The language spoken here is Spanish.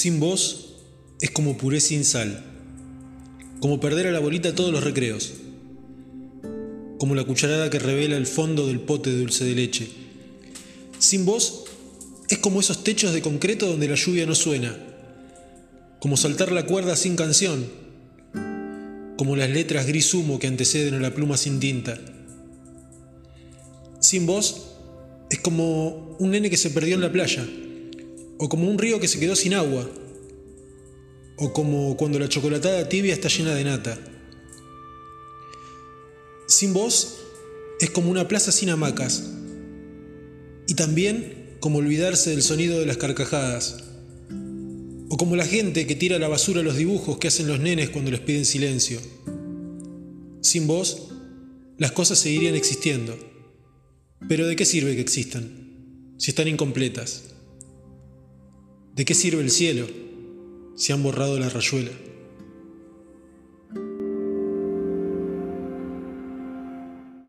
Sin vos es como puré sin sal, como perder a la bolita todos los recreos, como la cucharada que revela el fondo del pote de dulce de leche. Sin vos es como esos techos de concreto donde la lluvia no suena, como saltar la cuerda sin canción, como las letras gris humo que anteceden a la pluma sin tinta. Sin vos es como un nene que se perdió en la playa o como un río que se quedó sin agua. O como cuando la chocolatada tibia está llena de nata. Sin voz es como una plaza sin hamacas. Y también como olvidarse del sonido de las carcajadas. O como la gente que tira a la basura los dibujos que hacen los nenes cuando les piden silencio. Sin vos, las cosas seguirían existiendo. Pero ¿de qué sirve que existan si están incompletas? ¿De qué sirve el cielo si han borrado la rayuela?